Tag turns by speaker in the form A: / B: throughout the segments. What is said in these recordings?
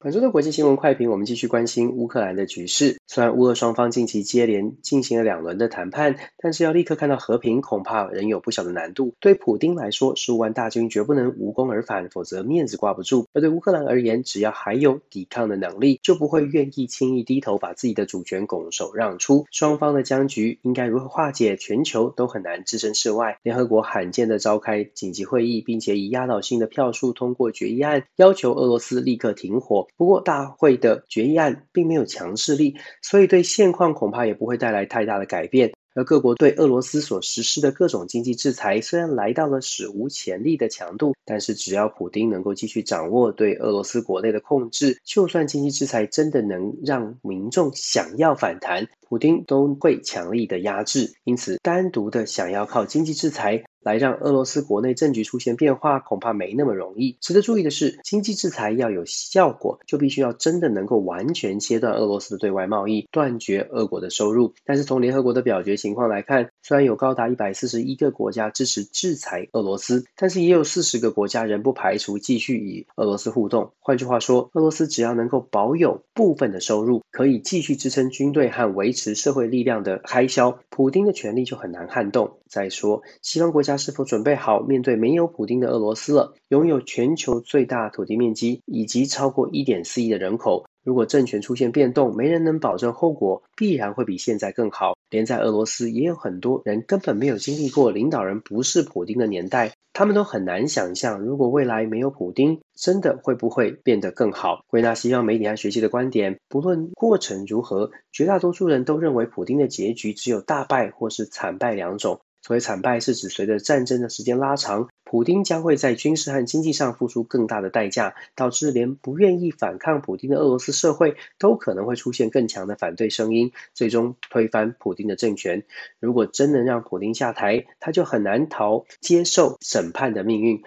A: 本周的国际新闻快评，我们继续关心乌克兰的局势。虽然乌俄双方近期接连进行了两轮的谈判，但是要立刻看到和平，恐怕仍有不小的难度。对普丁来说，十五万大军绝不能无功而返，否则面子挂不住；而对乌克兰而言，只要还有抵抗的能力，就不会愿意轻易低头，把自己的主权拱手让出。双方的僵局应该如何化解？全球都很难置身事外。联合国罕见的召开紧急会议，并且以压倒性的票数通过决议案，要求俄罗斯立刻停火。不过，大会的决议案并没有强势力，所以对现况恐怕也不会带来太大的改变。而各国对俄罗斯所实施的各种经济制裁，虽然来到了史无前例的强度，但是只要普丁能够继续掌握对俄罗斯国内的控制，就算经济制裁真的能让民众想要反弹，普丁都会强力的压制。因此，单独的想要靠经济制裁，来让俄罗斯国内政局出现变化，恐怕没那么容易。值得注意的是，经济制裁要有效果，就必须要真的能够完全切断俄罗斯的对外贸易，断绝俄国的收入。但是从联合国的表决情况来看，虽然有高达一百四十一个国家支持制裁俄罗斯，但是也有四十个国家仍不排除继续与俄罗斯互动。换句话说，俄罗斯只要能够保有部分的收入，可以继续支撑军队和维持社会力量的开销，普丁的权力就很难撼动。再说，西方国家家是否准备好面对没有普丁的俄罗斯了？拥有全球最大土地面积以及超过一点四亿的人口，如果政权出现变动，没人能保证后果必然会比现在更好。连在俄罗斯也有很多人根本没有经历过领导人不是普丁的年代，他们都很难想象，如果未来没有普丁，真的会不会变得更好？归纳西方媒体和学习的观点，不论过程如何，绝大多数人都认为普丁的结局只有大败或是惨败两种。所谓惨败，是指随着战争的时间拉长，普丁将会在军事和经济上付出更大的代价，导致连不愿意反抗普丁的俄罗斯社会都可能会出现更强的反对声音，最终推翻普丁的政权。如果真能让普丁下台，他就很难逃接受审判的命运，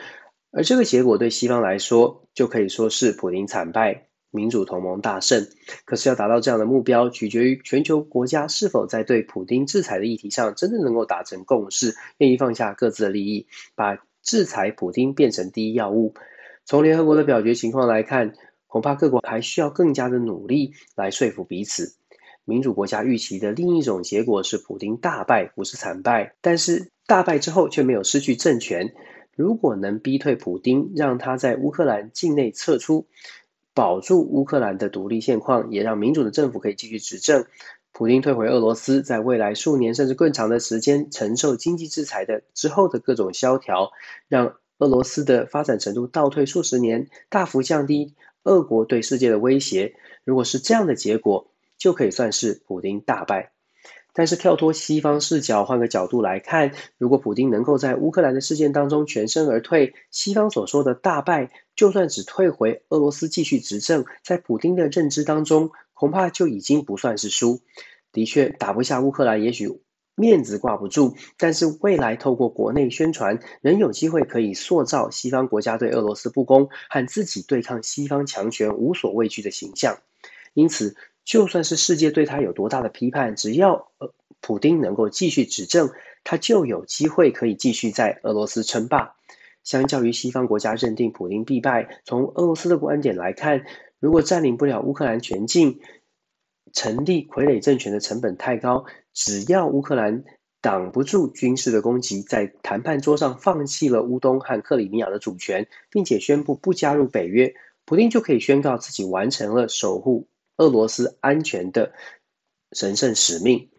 A: 而这个结果对西方来说，就可以说是普丁惨败。民主同盟大胜，可是要达到这样的目标，取决于全球国家是否在对普丁制裁的议题上真的能够达成共识，愿意放下各自的利益，把制裁普丁变成第一要务。从联合国的表决情况来看，恐怕各国还需要更加的努力来说服彼此。民主国家预期的另一种结果是普丁大败，不是惨败，但是大败之后却没有失去政权。如果能逼退普丁，让他在乌克兰境内撤出。保住乌克兰的独立现况，也让民主的政府可以继续执政。普京退回俄罗斯，在未来数年甚至更长的时间承受经济制裁的之后的各种萧条，让俄罗斯的发展程度倒退数十年，大幅降低俄国对世界的威胁。如果是这样的结果，就可以算是普京大败。但是跳脱西方视角，换个角度来看，如果普丁能够在乌克兰的事件当中全身而退，西方所说的大败，就算只退回俄罗斯继续执政，在普丁的认知当中，恐怕就已经不算是输。的确，打不下乌克兰，也许面子挂不住，但是未来透过国内宣传，仍有机会可以塑造西方国家对俄罗斯不公和自己对抗西方强权无所畏惧的形象。因此，就算是世界对他有多大的批判，只要呃普丁能够继续执政，他就有机会可以继续在俄罗斯称霸。相较于西方国家认定普丁必败，从俄罗斯的观点来看，如果占领不了乌克兰全境，成立傀儡政权的成本太高，只要乌克兰挡不住军事的攻击，在谈判桌上放弃了乌东和克里米亚的主权，并且宣布不加入北约，普丁就可以宣告自己完成了守护。俄罗斯安全的神圣使命。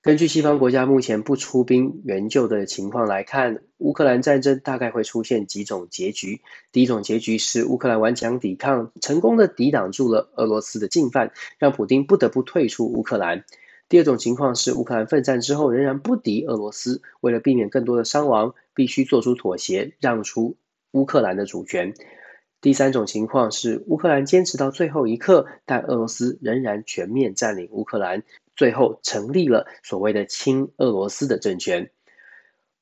A: 根据西方国家目前不出兵援救的情况来看，乌克兰战争大概会出现几种结局。第一种结局是乌克兰顽强抵抗，成功的抵挡住了俄罗斯的进犯，让普丁不得不退出乌克兰。第二种情况是乌克兰奋战之后仍然不敌俄罗斯，为了避免更多的伤亡，必须做出妥协，让出乌克兰的主权。第三种情况是乌克兰坚持到最后一刻，但俄罗斯仍然全面占领乌克兰，最后成立了所谓的亲俄罗斯的政权。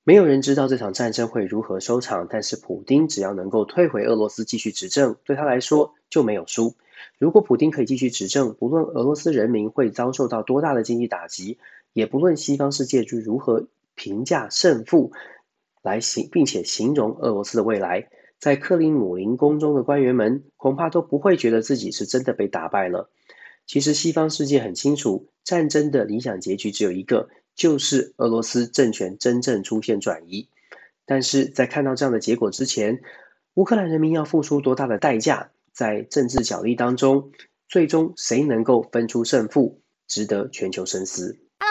A: 没有人知道这场战争会如何收场，但是普丁只要能够退回俄罗斯继续执政，对他来说就没有输。如果普丁可以继续执政，不论俄罗斯人民会遭受到多大的经济打击，也不论西方世界如何评价胜负来形，并且形容俄罗斯的未来。在克里姆林宫中的官员们恐怕都不会觉得自己是真的被打败了。其实西方世界很清楚，战争的理想结局只有一个，就是俄罗斯政权真正出现转移。但是在看到这样的结果之前，乌克兰人民要付出多大的代价？在政治角力当中，最终谁能够分出胜负，值得全球深思。